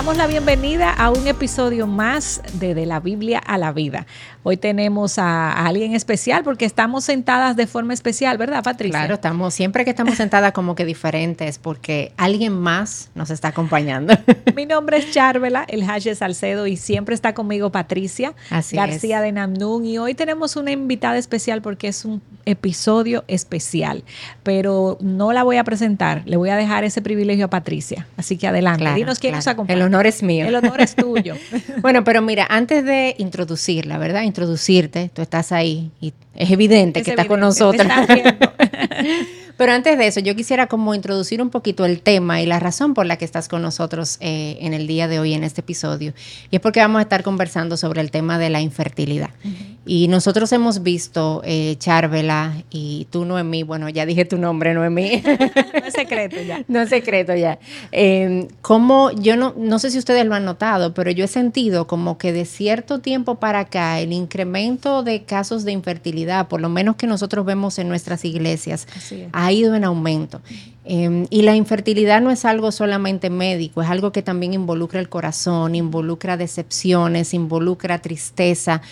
damos la bienvenida a un episodio más de De la Biblia a la Vida. Hoy tenemos a, alguien especial porque estamos sentadas de forma especial, ¿verdad, Patricia? Claro, estamos siempre que estamos sentadas como que diferentes porque alguien más nos está acompañando. Mi nombre es Charvela, el Hash Salcedo y siempre está conmigo Patricia García de Namnun y hoy tenemos una invitada especial porque es un episodio especial, pero no la voy a presentar, le voy a dejar ese privilegio a Patricia. Así que adelante, dinos quién nos acompaña. El honor es mío. El honor es tuyo. bueno, pero mira, antes de introducirla, ¿verdad? Introducirte, tú estás ahí y es evidente que estás con nosotros. Pero antes de eso, yo quisiera como introducir un poquito el tema y la razón por la que estás con nosotros eh, en el día de hoy, en este episodio. Y es porque vamos a estar conversando sobre el tema de la infertilidad. Y nosotros hemos visto, eh, Charvela y tú, Noemí, bueno, ya dije tu nombre, Noemí. no es secreto ya. No es secreto ya. Eh, como yo no, no sé si ustedes lo han notado, pero yo he sentido como que de cierto tiempo para acá el incremento de casos de infertilidad, por lo menos que nosotros vemos en nuestras iglesias, ha ido en aumento. Em, y la infertilidad no es algo solamente médico, es algo que también involucra el corazón, involucra decepciones, involucra tristeza.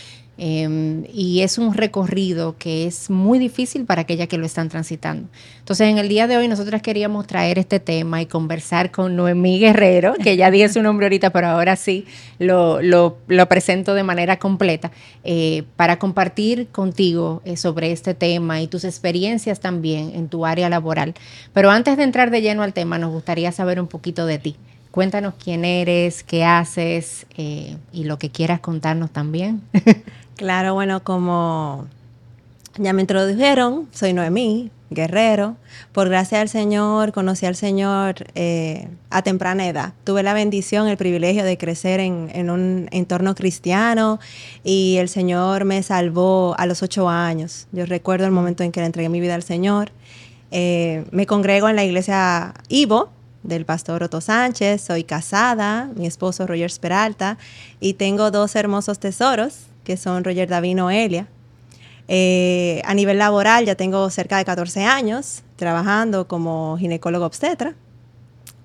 Em, y es un recorrido que es muy difícil para aquellas que lo están transitando. Entonces, en el día de hoy nosotras queríamos traer este tema y conversar con Noemí Guerrero, que ya dije su nombre ahorita, pero ahora sí lo, lo, presento de manera completa, eh, para compartir contigo eh, sobre este tema y tus experiencias también en tu área laboral. Pero antes de entrar de lleno al tema, nos gustaría saber un poquito de ti. Cuéntanos quién eres, qué haces eh, y lo que quieras contarnos también. Claro, bueno, como ya me introdujeron, soy Noemí, guerrero. Por gracia del Señor, conocí al Señor eh, a temprana edad. Tuve la bendición, el privilegio de crecer en, un entorno cristiano y el Señor me salvó a los ocho años. Yo recuerdo el momento en que le entregué mi vida al Señor. Eh, me congrego en la iglesia Ivo, del pastor Otto Sánchez, soy casada, mi esposo Roger Peralta, y tengo dos hermosos tesoros, que son Roger Davino Elia. Eh, a nivel laboral ya tengo cerca de 14 años trabajando como ginecólogo obstetra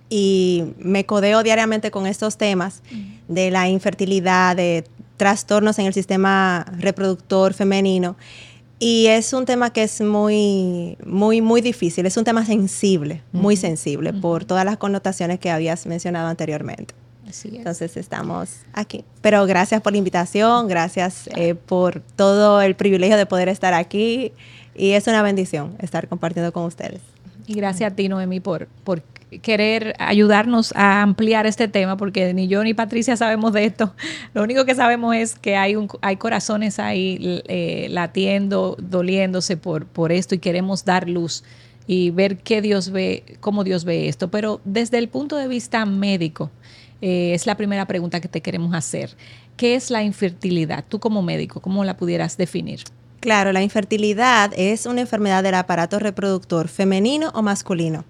y me codeo diariamente con estos temas de la infertilidad, de trastornos en el sistema reproductor femenino. Y es un tema que es muy, muy, muy difícil. Es un tema sensible, muy sensible, por todas las connotaciones que habías mencionado anteriormente. Entonces estamos aquí. Pero gracias por la invitación, gracias eh, por todo el privilegio de poder estar aquí y es una bendición estar compartiendo con ustedes. Y gracias a ti, Noemi, por, por querer ayudarnos a ampliar este tema, porque ni yo ni Patricia sabemos de esto. Lo único que sabemos es que hay, un, hay corazones ahí eh, latiendo, doliéndose por, por esto y queremos dar luz y ver qué Dios ve, cómo Dios ve esto. Pero desde el punto de vista médico, eh, es la primera pregunta que te queremos hacer. ¿Qué es la infertilidad? Tú como médico, ¿cómo la pudieras definir? Claro, la infertilidad es una enfermedad del aparato reproductor femenino o masculino,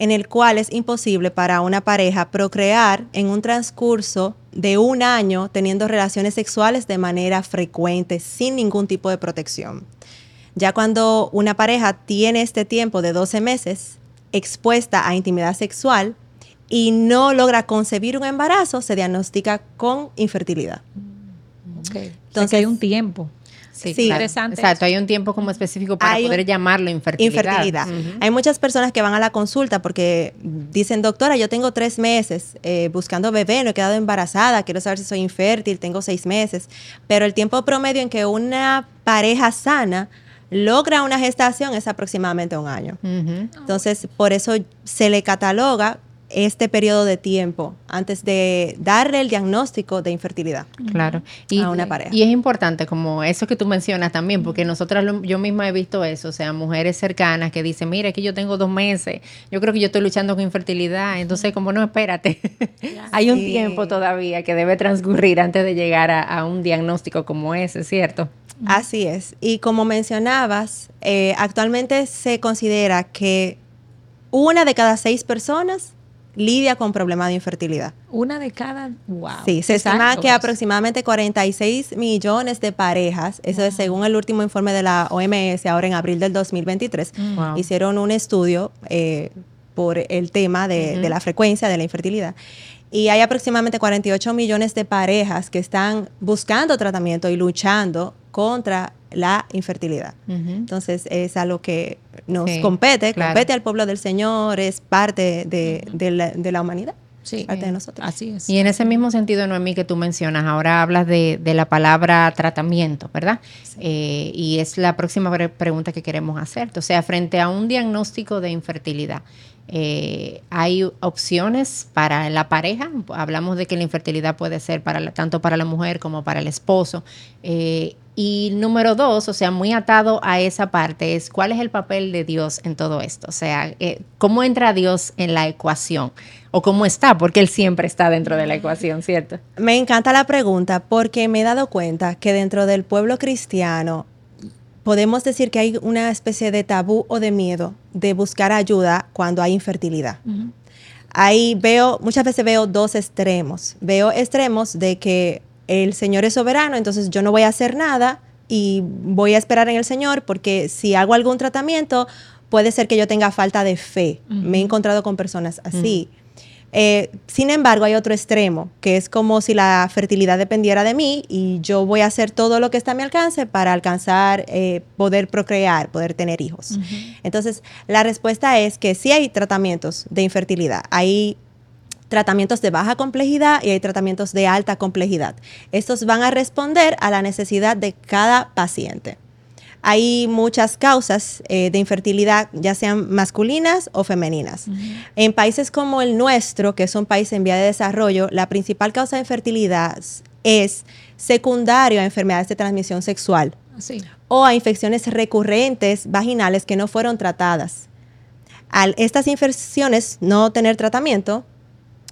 en el cual es imposible para una pareja procrear en un transcurso de un año teniendo relaciones sexuales de manera frecuente, sin ningún tipo de protección. Ya cuando una pareja tiene este tiempo de 12 meses expuesta a intimidad sexual, y no logra concebir un embarazo, se diagnostica con infertilidad. Entonces hay un tiempo. Sí, interesante. Exacto, hay un tiempo como específico para poder llamarlo infertilidad. Infertilidad. Hay muchas personas que van a la consulta porque dicen, doctora, yo tengo tres meses eh, buscando bebé, no he quedado embarazada, quiero saber si soy infértil, tengo seis meses. Pero el tiempo promedio en que una pareja sana logra una gestación es aproximadamente un año. Entonces, por eso se le cataloga este periodo de tiempo antes de darle el diagnóstico de infertilidad claro. y, a una pareja. Y es importante como eso que tú mencionas también, porque nosotras, yo misma he visto eso, o sea, mujeres cercanas que dicen, mira, que yo tengo dos meses, yo creo que yo estoy luchando con infertilidad, entonces como no, espérate, hay un tiempo todavía que debe transcurrir antes de llegar a, un diagnóstico como ese, ¿cierto? Así es. Y como mencionabas, eh, actualmente se considera que una de cada seis personas lidia con problemas de infertilidad. Una de cada, wow. Sí, se estima que aproximadamente 46 millones de parejas, eso es según el último informe de la OMS, ahora en abril del 2023, mm. hicieron un estudio eh, por el tema de, la frecuencia de la infertilidad. Y hay aproximadamente 48 millones de parejas que están buscando tratamiento y luchando contra la infertilidad. Entonces es algo que nos compete, compete al pueblo del Señor, es parte de, la, humanidad. Sí, parte de nosotros. Así es. Y en ese mismo sentido, Noemí, que tú mencionas, ahora hablas de, la palabra tratamiento, ¿verdad? Eh, y es la próxima pregunta que queremos hacerte. O sea, frente a un diagnóstico de infertilidad, eh, hay opciones para la pareja. Hablamos de que la infertilidad puede ser para tanto para la mujer como para el esposo. Eh, y número dos, o sea, muy atado a esa parte, es cuál es el papel de Dios en todo esto. O sea, eh, cómo entra Dios en la ecuación o cómo está, porque Él siempre está dentro de la ecuación, ¿cierto? Me encanta la pregunta porque me he dado cuenta que dentro del pueblo cristiano podemos decir que hay una especie de tabú o de miedo de buscar ayuda cuando hay infertilidad. Ahí veo, muchas veces veo dos extremos. Veo extremos de que el Señor es soberano, entonces yo no voy a hacer nada y voy a esperar en el Señor porque si hago algún tratamiento, puede ser que yo tenga falta de fe. Me he encontrado con personas así. Eh, sin embargo, hay otro extremo, que es como si la fertilidad dependiera de mí y yo voy a hacer todo lo que está a mi alcance para alcanzar, eh, poder procrear, poder tener hijos. Entonces, la respuesta es que sí hay tratamientos de infertilidad. Hay tratamientos de baja complejidad y hay tratamientos de alta complejidad. Estos van a responder a la necesidad de cada paciente. Hay muchas causas eh, de infertilidad, ya sean masculinas o femeninas. En países como el nuestro, que es un país en vía de desarrollo, la principal causa de infertilidad es secundario a enfermedades de transmisión sexual o a infecciones recurrentes vaginales que no fueron tratadas. Al estas infecciones no tener tratamiento,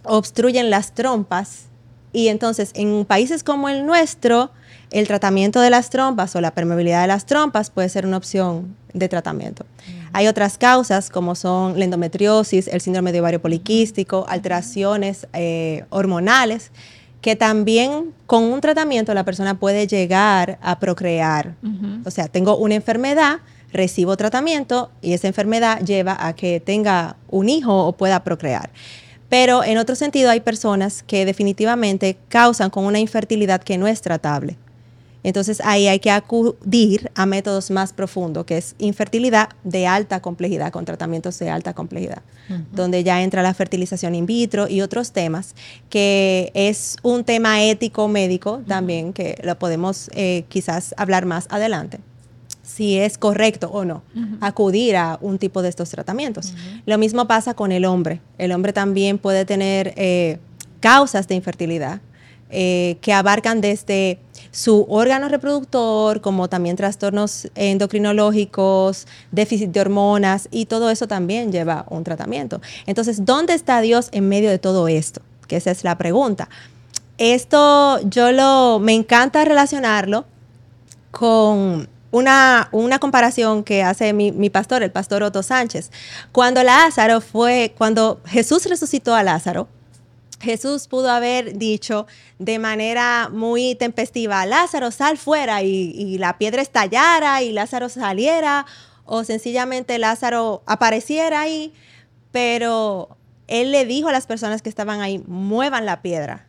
obstruyen las trompas y entonces en países como el nuestro, el tratamiento de las trompas o la permeabilidad de las trompas puede ser una opción de tratamiento. Hay otras causas como son la endometriosis, el síndrome de ovario poliquístico, alteraciones eh, hormonales, que también con un tratamiento la persona puede llegar a procrear. O sea, tengo una enfermedad, recibo tratamiento y esa enfermedad lleva a que tenga un hijo o pueda procrear. Pero en otro sentido hay personas que definitivamente causan con una infertilidad que no es tratable. Entonces ahí hay que acudir a métodos más profundos, que es infertilidad de alta complejidad, con tratamientos de alta complejidad, donde ya entra la fertilización in vitro y otros temas, que es un tema ético médico también, que lo podemos eh, quizás hablar más adelante si es correcto o no acudir a un tipo de estos tratamientos. Lo mismo pasa con el hombre. El hombre también puede tener eh, causas de infertilidad eh, que abarcan desde su órgano reproductor, como también trastornos endocrinológicos, déficit de hormonas, y todo eso también lleva un tratamiento. Entonces, ¿dónde está Dios en medio de todo esto? Que esa es la pregunta. Esto yo lo, me encanta relacionarlo con una, una comparación que hace mi, mi, pastor, el pastor Otto Sánchez. Cuando Lázaro fue, cuando Jesús resucitó a Lázaro, Jesús pudo haber dicho de manera muy tempestiva, Lázaro, sal fuera y, y, la piedra estallara y Lázaro saliera, o sencillamente Lázaro apareciera ahí, pero él le dijo a las personas que estaban ahí, muevan la piedra.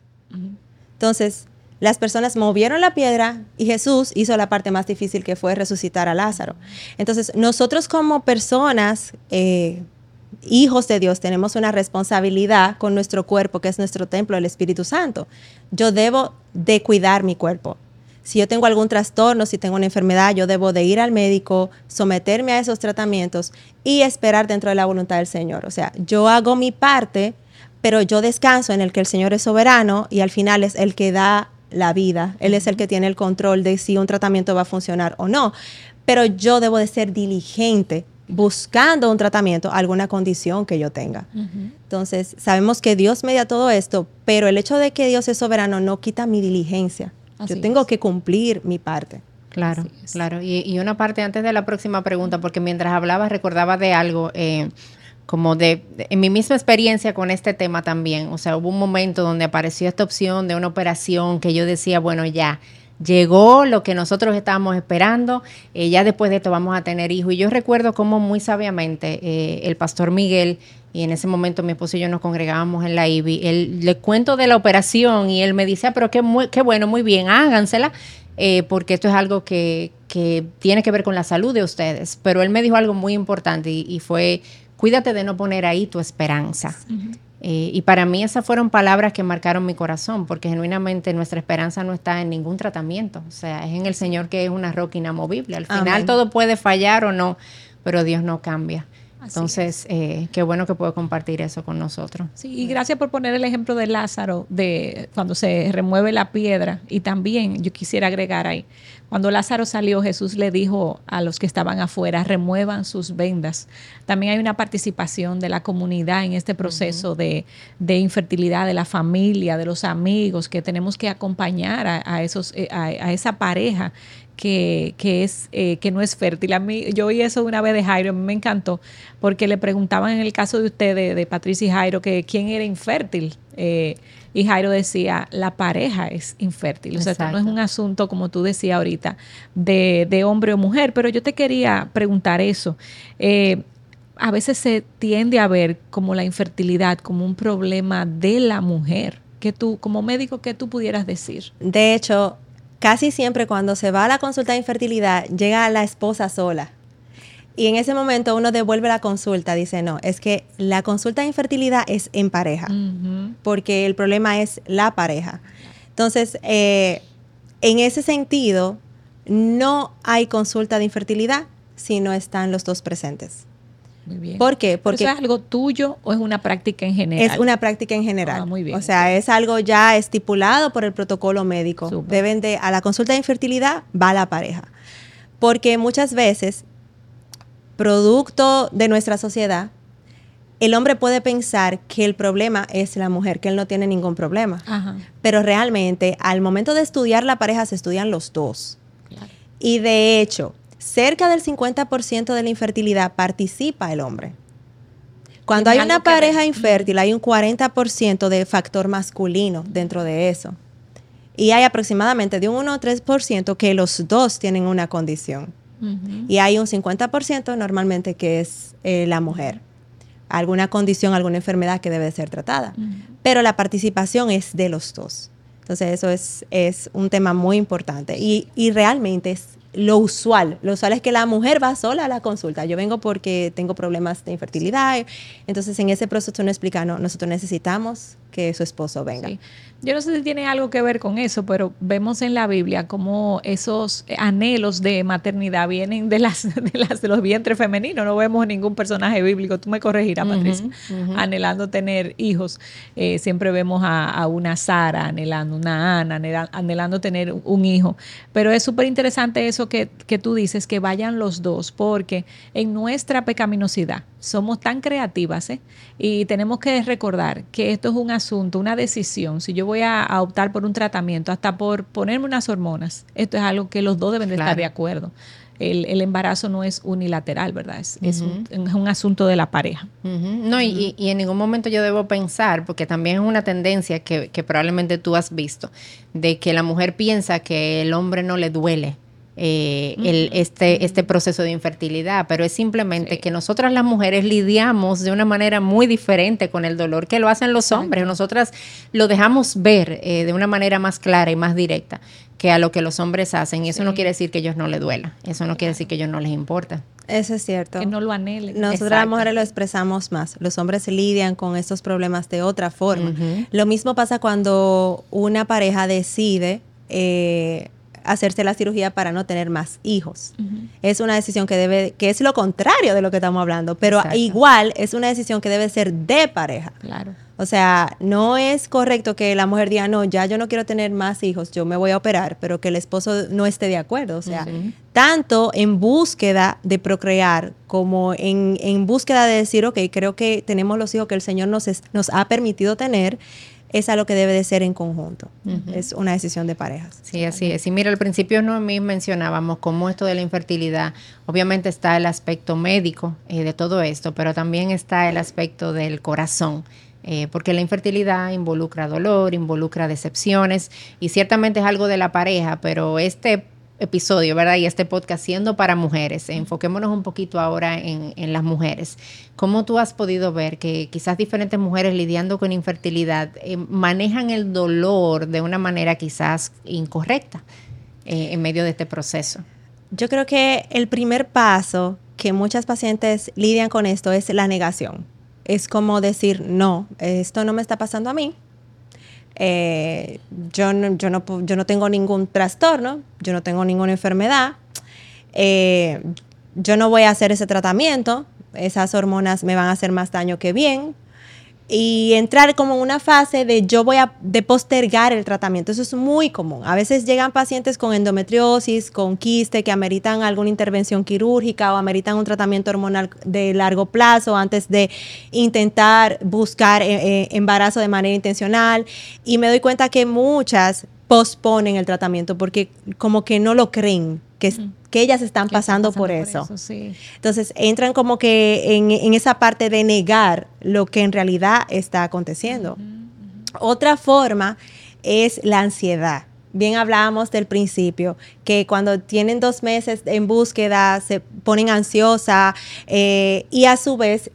Entonces, las personas movieron la piedra y Jesús hizo la parte más difícil que fue resucitar a Lázaro. Entonces, nosotros como personas, eh, hijos de Dios, tenemos una responsabilidad con nuestro cuerpo, que es nuestro templo, el Espíritu Santo. Yo debo de cuidar mi cuerpo. Si yo tengo algún trastorno, si tengo una enfermedad, yo debo de ir al médico, someterme a esos tratamientos y esperar dentro de la voluntad del Señor. O sea, yo hago mi parte, pero yo descanso en el que el Señor es soberano y al final es el que da la vida. Él es el que tiene el control de si un tratamiento va a funcionar o no. Pero yo debo de ser diligente buscando un tratamiento, alguna condición que yo tenga. Entonces, sabemos que Dios media todo esto, pero el hecho de que Dios es soberano no quita mi diligencia. yo tengo que cumplir mi parte. Claro, claro. Y, una parte antes de la próxima pregunta, porque mientras hablaba recordaba de algo. Eh, como de, en mi misma experiencia con este tema también, o sea, hubo un momento donde apareció esta opción de una operación que yo decía, bueno, ya, llegó lo que nosotros estábamos esperando, eh, ya después de esto vamos a tener hijos. Y yo recuerdo cómo muy sabiamente eh, el pastor Miguel, y en ese momento mi esposo y yo nos congregábamos en la IBI, él le cuento de la operación y él me dice, ah, pero qué, muy, qué bueno, muy bien, hágansela, eh, porque esto es algo que, que, tiene que ver con la salud de ustedes. Pero él me dijo algo muy importante y, fue, cuídate de no poner ahí tu esperanza. Eh, y para mí esas fueron palabras que marcaron mi corazón, porque genuinamente nuestra esperanza no está en ningún tratamiento, o sea, es en el Señor que es una roca inamovible. Al final todo puede fallar o no, pero Dios no cambia. Entonces, eh, qué bueno que puedo compartir eso con nosotros. Sí, y gracias por poner el ejemplo de Lázaro, de cuando se remueve la piedra. Y también yo quisiera agregar ahí, cuando Lázaro salió, Jesús le dijo a los que estaban afuera, remuevan sus vendas. También hay una participación de la comunidad en este proceso de, infertilidad, de la familia, de los amigos, que tenemos que acompañar a, esos, eh, a, a esa pareja que, que es, eh, que no es fértil. A mí, yo oí eso una vez de Jairo, a mí me encantó, porque le preguntaban en el caso de usted, de, Patricia y Jairo, que quién era infértil. Eh, y Jairo decía, la pareja es infértil. O sea, esto no es un asunto, como tú decías ahorita, de, de hombre o mujer, pero yo te quería preguntar eso. Eh, a veces se tiende a ver como la infertilidad como un problema de la mujer. Que tú, como médico, ¿qué tú pudieras decir? De hecho, casi siempre cuando se va a la consulta de infertilidad, llega la esposa sola. Y en ese momento uno devuelve la consulta, dice, no, es que la consulta de infertilidad es en pareja, porque el problema es la pareja. Entonces, eh, en ese sentido, no hay consulta de infertilidad si no están los dos presentes. Muy bien. ¿Por qué? Porque ¿Eso es algo tuyo o es una práctica en general? Es una práctica en general. Ah, muy bien. O sea, es algo ya estipulado por el protocolo médico. Deben de, a la consulta de infertilidad va la pareja. Porque muchas veces, producto de nuestra sociedad, el hombre puede pensar que el problema es la mujer, que él no tiene ningún problema. Pero realmente, al momento de estudiar la pareja, se estudian los dos. Y de hecho, cerca del 50% de la infertilidad participa el hombre. Cuando hay una pareja infértil, hay un 40% de factor masculino dentro de eso. Y hay aproximadamente de un 1 o 3% que los dos tienen una condición. Y hay un 50% normalmente que es eh, la mujer. Alguna condición, alguna enfermedad que debe ser tratada. Pero la participación es de los dos. Entonces eso es, es un tema muy importante. Y, y realmente es lo usual. Lo usual es que la mujer va sola a la consulta. Yo vengo porque tengo problemas de infertilidad. Entonces, en ese proceso no explica, no, nosotros necesitamos que su esposo venga. Yo no sé si tiene algo que ver con eso, pero vemos en la Biblia como esos anhelos de maternidad vienen de las de, las, de los vientres femeninos. No vemos ningún personaje bíblico, tú me corregirás, Patricia, anhelando tener hijos. Eh, siempre vemos a, una Sara anhelando, una Ana anhelando, tener un hijo. Pero es súper interesante eso que, que tú dices, que vayan los dos, porque en nuestra pecaminosidad somos tan creativas ¿eh? y tenemos que recordar que esto es un asunto, una decisión. Si yo voy a, optar por un tratamiento, hasta por ponerme unas hormonas, esto es algo que los dos deben de estar de acuerdo. El, embarazo no es unilateral, ¿verdad? Es, es, un, asunto de la pareja. No, y, y, en ningún momento yo debo pensar, porque también es una tendencia que, que probablemente tú has visto, de que la mujer piensa que el hombre no le duele eh, el, este, este proceso de infertilidad, pero es simplemente que nosotras las mujeres lidiamos de una manera muy diferente con el dolor que lo hacen los hombres. Nosotras lo dejamos ver eh, de una manera más clara y más directa que a lo que los hombres hacen. Y eso no quiere decir que ellos no les duela. Eso no quiere decir que a ellos no les importa. Eso es cierto. Que no lo anhelen. Nosotras las mujeres lo expresamos más. Los hombres lidian con estos problemas de otra forma. Lo mismo pasa cuando una pareja decide eh, hacerse la cirugía para no tener más hijos. Es una decisión que debe, que es lo contrario de lo que estamos hablando, pero igual es una decisión que debe ser de pareja. Claro. O sea, no es correcto que la mujer diga, no, ya yo no quiero tener más hijos, yo me voy a operar, pero que el esposo no esté de acuerdo. O sea, tanto en búsqueda de procrear como en, en, búsqueda de decir, ok, creo que tenemos los hijos que el Señor nos, nos ha permitido tener, es algo que debe de ser en conjunto. Es una decisión de parejas. Sí, así es. Y mira, al principio no mencionábamos cómo esto de la infertilidad, obviamente está el aspecto médico eh, de todo esto, pero también está el aspecto del corazón. Eh, porque la infertilidad involucra dolor, involucra decepciones y ciertamente es algo de la pareja, pero este episodio, ¿verdad? Y este podcast siendo para mujeres. Enfoquémonos un poquito ahora en, las mujeres. ¿Cómo tú has podido ver que quizás diferentes mujeres lidiando con infertilidad eh, manejan el dolor de una manera quizás incorrecta eh, en medio de este proceso? Yo creo que el primer paso que muchas pacientes lidian con esto es la negación. Es como decir, no, esto no me está pasando a mí, eh, yo, no, yo, no, yo no tengo ningún trastorno, yo no tengo ninguna enfermedad, eh, yo no voy a hacer ese tratamiento, esas hormonas me van a hacer más daño que bien, y entrar como en una fase de yo voy a de postergar el tratamiento. Eso es muy común. A veces llegan pacientes con endometriosis, con quiste, que ameritan alguna intervención quirúrgica o ameritan un tratamiento hormonal de largo plazo antes de intentar buscar eh, eh, embarazo de manera intencional. Y me doy cuenta que muchas posponen el tratamiento porque como que no lo creen, que, que ellas están pasando, por eso. Entonces entran como que en, esa parte de negar lo que en realidad está aconteciendo. Otra forma es la ansiedad. Bien hablábamos del principio, que cuando tienen dos meses en búsqueda se ponen ansiosa eh, y a su vez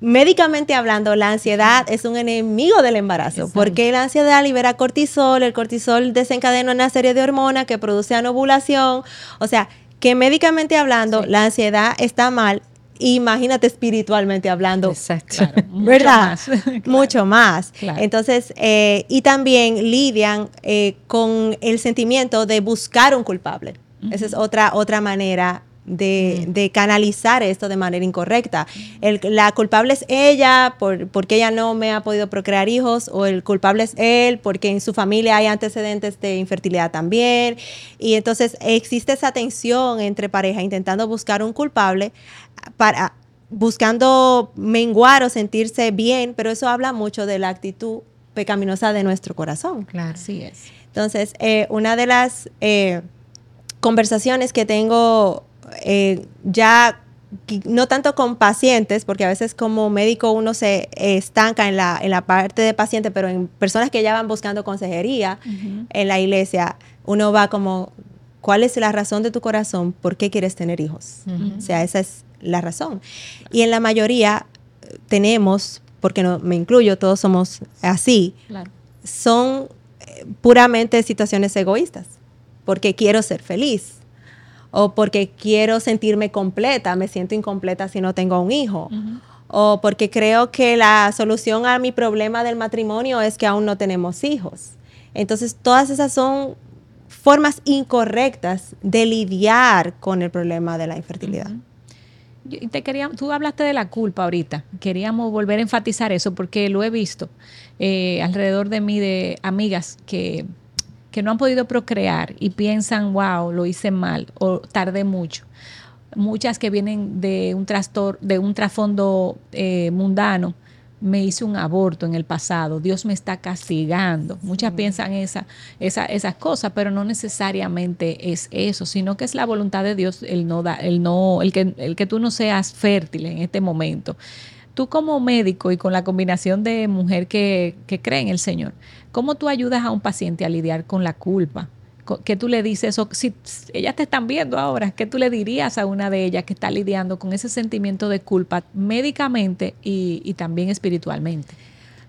médicamente hablando, la ansiedad es un enemigo del embarazo, porque la ansiedad libera cortisol, el cortisol desencadena una serie de hormonas que producen ovulación, o sea, que médicamente hablando, la ansiedad está mal. Imagínate espiritualmente hablando, Exacto. ¿verdad? Mucho más. Entonces, eh, y también lidian eh, con el sentimiento de buscar un culpable. Esa es otra, otra manera de, canalizar esto de manera incorrecta. la culpable es ella por, porque ella no me ha podido procrear hijos o el culpable es él porque en su familia hay antecedentes de infertilidad también. Y entonces existe esa tensión entre pareja intentando buscar un culpable para buscando menguar o sentirse bien, pero eso habla mucho de la actitud pecaminosa de nuestro corazón. Claro, así es. Entonces, eh, una de las eh, conversaciones que tengo eh, ya no tanto con pacientes, porque a veces como médico uno se estanca en la, en la parte de paciente, pero en personas que ya van buscando consejería en la iglesia, uno va como, ¿cuál es la razón de tu corazón? ¿Por qué quieres tener hijos? O sea, esa es la razón. Y en la mayoría tenemos, porque no me incluyo, todos somos así, son eh, puramente situaciones egoístas, porque quiero ser feliz o porque quiero sentirme completa, me siento incompleta si no tengo un hijo, o porque creo que la solución a mi problema del matrimonio es que aún no tenemos hijos. Entonces, todas esas son formas incorrectas de lidiar con el problema de la infertilidad. te quería, tú hablaste de la culpa ahorita. Queríamos volver a enfatizar eso porque lo he visto eh, alrededor de mí de amigas que que no han podido procrear y piensan, wow, lo hice mal o tardé mucho. Muchas que vienen de un trastorno, de un trasfondo eh, mundano, me hice un aborto en el pasado, Dios me está castigando. Muchas piensan esa, esa, esas cosas, pero no necesariamente es eso, sino que es la voluntad de Dios el no da, el no, el que, el que tú no seas fértil en este momento. Tú como médico y con la combinación de mujer que, que cree en el Señor, ¿Cómo tú ayudas a un paciente a lidiar con la culpa? ¿Qué tú le dices? O si ellas te están viendo ahora, ¿qué tú le dirías a una de ellas que está lidiando con ese sentimiento de culpa médicamente y, también espiritualmente?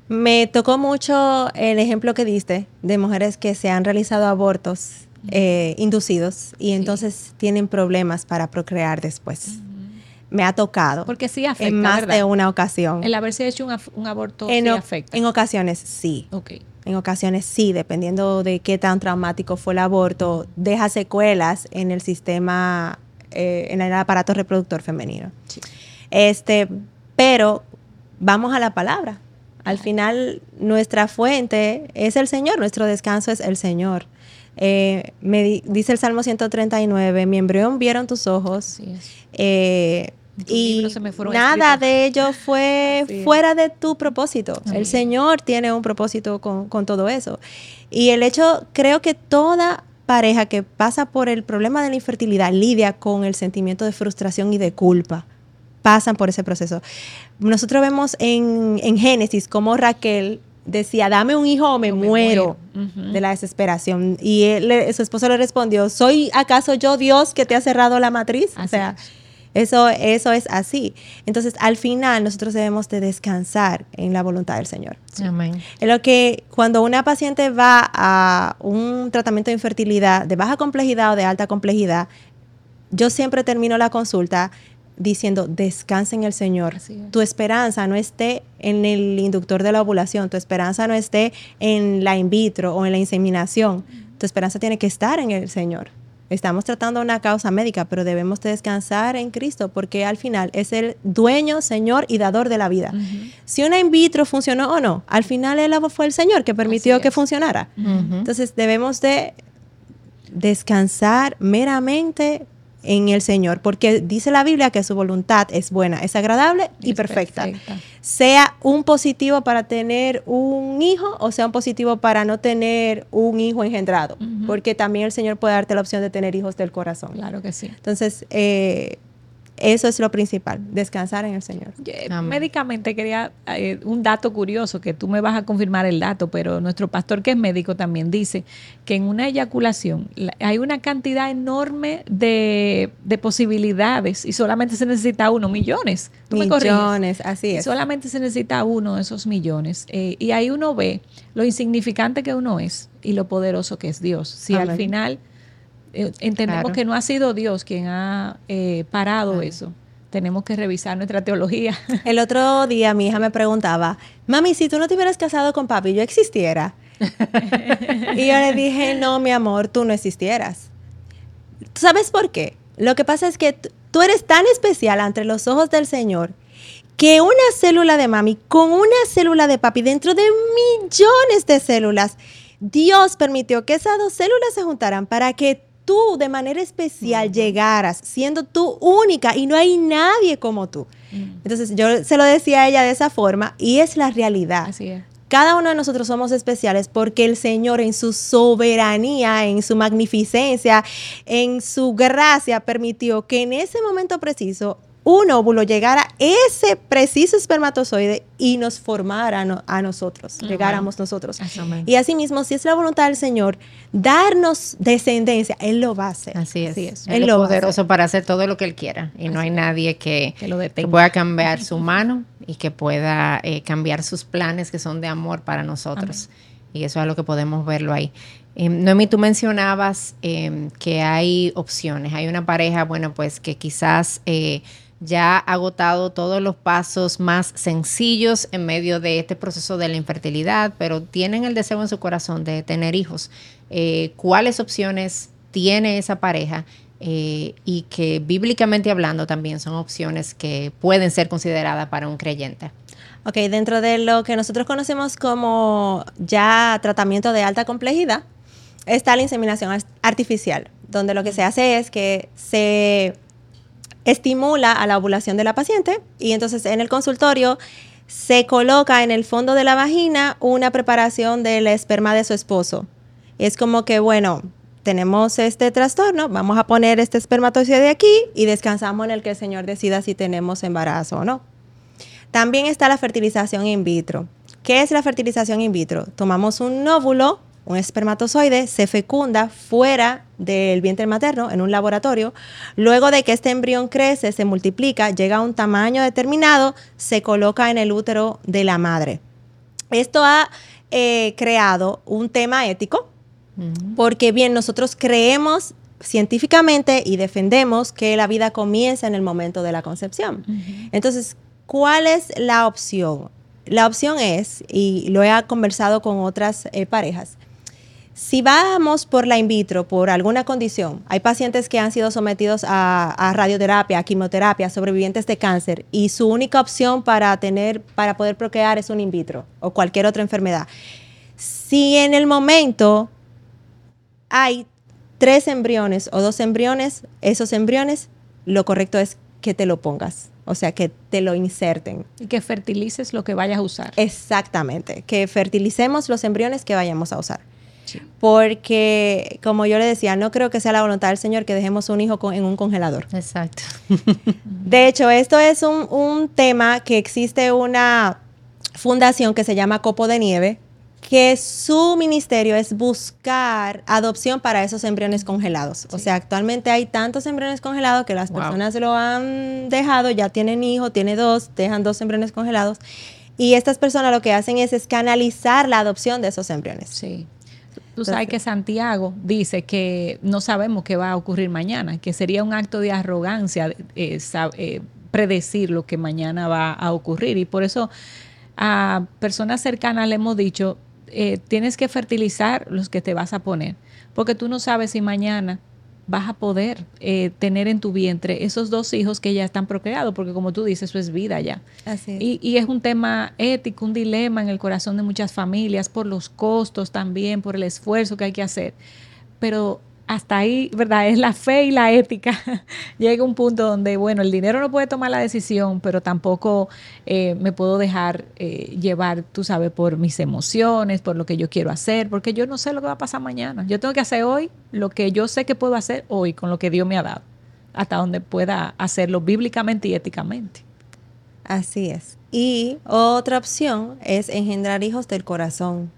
Me tocó mucho el ejemplo que diste de mujeres que se han realizado abortos eh, inducidos y entonces tienen problemas para procrear después. Me ha tocado. Porque sí afecta. En más de una ocasión. El haberse hecho un, aborto sí afecta. En ocasiones sí. Ok. En ocasiones sí, dependiendo de qué tan traumático fue el aborto, deja secuelas en el sistema, eh, en el aparato reproductor femenino. Este, pero vamos a la palabra. Al final, nuestra fuente es el Señor, nuestro descanso es el Señor. Eh, me dice el Salmo 139, mi embrión vieron tus ojos. Eh, y nada de ello fue fuera de tu propósito. El Señor tiene un propósito con, todo eso. Y el hecho, creo que toda pareja que pasa por el problema de la infertilidad lidia con el sentimiento de frustración y de culpa pasan por ese proceso. Nosotros vemos en, en Génesis cómo Raquel decía, dame un hijo o me, O me muero, de la desesperación. Y él su esposo le respondió, ¿soy acaso yo Dios que te ha cerrado la matriz? o sea, es. Eso, eso es así. Entonces, al final, nosotros debemos de descansar en la voluntad del Señor. Amén. Es lo que cuando una paciente va a un tratamiento de infertilidad de baja complejidad o de alta complejidad, yo siempre termino la consulta diciendo, descansa en el Señor. Es. Tu esperanza no esté en el inductor de la ovulación, tu esperanza no esté en la in vitro o en la inseminación, tu esperanza tiene que estar en el Señor. Estamos tratando una causa médica, pero debemos de descansar en Cristo porque al final es el dueño, Señor y dador de la vida. Si una in vitro funcionó o no, al final él fue el Señor que permitió que funcionara. Entonces debemos de descansar meramente en el Señor, porque dice la Biblia que su voluntad es buena, es agradable y Es perfecta. perfecta. Sea un positivo para tener un hijo o sea un positivo para no tener un hijo engendrado, porque también el Señor puede darte la opción de tener hijos del corazón. Claro que sí. Entonces, eh, eso es lo principal, descansar en el Señor. Médicamente quería eh, un dato curioso, que tú me vas a confirmar el dato, pero nuestro pastor que es médico también dice que en una eyaculación la- hay una cantidad enorme de, de posibilidades y solamente se necesita uno, millones. ¿Tú me corriges? Millones, así Y es. solamente se necesita uno de esos millones. Eh, y ahí uno ve lo insignificante que uno es y lo poderoso que es Dios. Si al final entendemos Claro. que no ha sido Dios quien ha eh, parado eso, tenemos que revisar nuestra teología. El otro día mi hija me preguntaba, mami, si tú no te hubieras casado con papi, yo existiera. y yo le dije, no, mi amor, tú no existieras. ¿Tú ¿Sabes por qué? Lo que pasa es que tú eres tan especial ante los ojos del Señor que una célula de mami con una célula de papi dentro de millones de células, Dios permitió que esas dos células se juntaran para que tú de manera especial llegaras, siendo tú única y no hay nadie como tú. Entonces yo se lo decía a ella de esa forma y es la realidad. Así es. Cada uno de nosotros somos especiales porque el Señor en su soberanía, en su magnificencia, en su gracia permitió que en ese momento preciso un óvulo llegara ese preciso espermatozoide y nos formara no- a nosotros, llegáramos nosotros. Amén. Y asimismo, si es la voluntad del Señor darnos descendencia, Él lo va a hacer. Así es. Así es. Él Él es lo poderoso para hacer todo lo que él quiera. Y no hay nadie que, Que lo que detenga. pueda cambiar su mano y que pueda eh, cambiar sus planes que son de amor para nosotros. Y eso es lo que podemos verlo ahí. Eh, Noemi, tú mencionabas eh, que hay opciones. Hay una pareja, bueno, pues que quizás eh, ya agotado todos los pasos más sencillos en medio de este proceso de la infertilidad, pero tienen el deseo en su corazón de tener hijos. Eh, ¿Cuáles opciones tiene esa pareja? Eh, y que bíblicamente hablando también son opciones que pueden ser consideradas para un creyente. Ok, dentro de lo que nosotros conocemos como ya tratamiento de alta complejidad, está la inseminación ar- artificial, donde lo que se hace es que se estimula a la ovulación de la paciente y entonces en el consultorio se coloca en el fondo de la vagina una preparación del esperma de su esposo. Es como que, bueno, tenemos este trastorno, vamos a poner este espermatozoide aquí y descansamos en el que el Señor decida si tenemos embarazo o no. También está la fertilización in vitro. ¿Qué es la fertilización in vitro? Tomamos un óvulo, un espermatozoide, se fecunda fuera del vientre materno en un laboratorio. Luego de que este embrión crece, se multiplica, llega a un tamaño determinado, se coloca en el útero de la madre. Esto ha eh, creado un tema ético porque bien, nosotros creemos científicamente y defendemos que la vida comienza en el momento de la concepción. Entonces, ¿cuál es la opción? La opción es, y lo he conversado con otras eh, parejas, si vamos por la in vitro, por alguna condición, hay pacientes que han sido sometidos a, a radioterapia, a quimioterapia, sobrevivientes de cáncer, y su única opción para tener, para poder procrear es un in vitro o cualquier otra enfermedad. Si en el momento hay tres embriones o dos embriones, esos embriones, lo correcto es que te lo pongas, o sea, que te lo inserten. Y que fertilices lo que vayas a usar. Exactamente, que fertilicemos los embriones que vayamos a usar. Porque, como yo le decía, no creo que sea la voluntad del Señor que dejemos un hijo en un congelador. Exacto. de hecho, esto es un, un tema que existe una fundación que se llama Copo de Nieve, que su ministerio es buscar adopción para esos embriones congelados. O sea, actualmente hay tantos embriones congelados que las personas lo han dejado, ya tienen hijos, tiene dos, dejan dos embriones congelados. Y estas personas lo que hacen es, es canalizar la adopción de esos embriones. Sí. Tú sabes que Santiago dice que no sabemos qué va a ocurrir mañana, que sería un acto de arrogancia eh, eh, predecir lo que mañana va a ocurrir. Y por eso a personas cercanas le hemos dicho, eh, tienes que fertilizar los que te vas a poner, porque tú no sabes si mañana vas a poder eh, tener en tu vientre esos dos hijos que ya están procreados, porque como tú dices, eso es vida ya. Y, y, es un tema ético, un dilema en el corazón de muchas familias, por los costos también, por el esfuerzo que hay que hacer. Pero hasta ahí, ¿verdad? Es la fe y la ética. Llega un punto donde, bueno, el dinero no puede tomar la decisión, pero tampoco eh, me puedo dejar eh, llevar, tú sabes, por mis emociones, por lo que yo quiero hacer, porque yo no sé lo que va a pasar mañana. Yo tengo que hacer hoy lo que yo sé que puedo hacer hoy con lo que Dios me ha dado, hasta donde pueda hacerlo bíblicamente y éticamente. Así es. Y otra opción es engendrar hijos del corazón.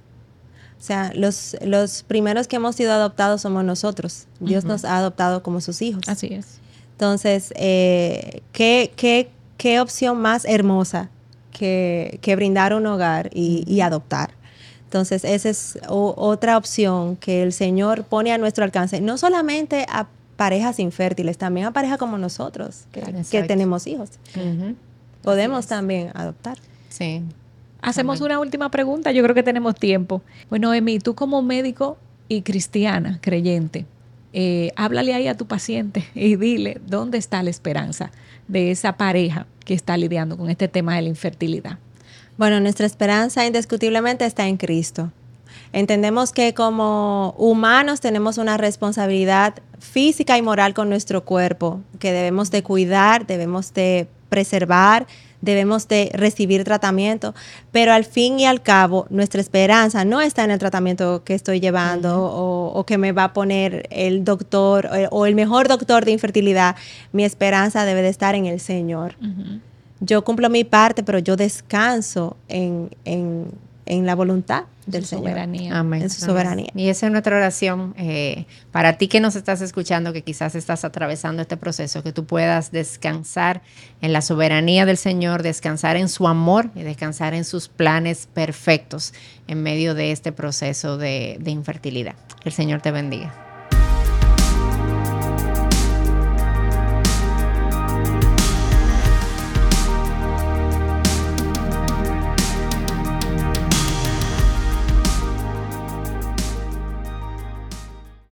O sea, los, los primeros que hemos sido adoptados somos nosotros. Dios nos ha adoptado como sus hijos. Así es. Entonces, eh, ¿qué, qué, qué opción más hermosa que, que brindar un hogar y, adoptar? Entonces, esa es otra opción que el Señor pone a nuestro alcance, no solamente a parejas infértiles, también a parejas como nosotros, que, que tenemos hijos. Podemos también adoptar. Sí. Hacemos una última pregunta, yo creo que tenemos tiempo. Bueno, Emi, tú como médico y cristiana, creyente, eh, háblale ahí a tu paciente y dile dónde está la esperanza de esa pareja que está lidiando con este tema de la infertilidad. Bueno, nuestra esperanza indiscutiblemente está en Cristo. Entendemos que como humanos tenemos una responsabilidad física y moral con nuestro cuerpo, que debemos de cuidar, debemos de preservar, debemos de recibir tratamiento, pero al fin y al cabo nuestra esperanza no está en el tratamiento que estoy llevando o, que me va a poner el doctor eh, o, el mejor doctor de infertilidad. Mi esperanza debe de estar en el Señor. Yo cumplo mi parte, pero yo descanso en, en en la voluntad del Señor. Soberanía. Amén. En su soberanía. Y esa es nuestra oración eh, para ti que nos estás escuchando, que quizás estás atravesando este proceso, que tú puedas descansar en la soberanía del Señor, descansar en su amor y descansar en sus planes perfectos en medio de este proceso de, de infertilidad. Que el Señor te bendiga.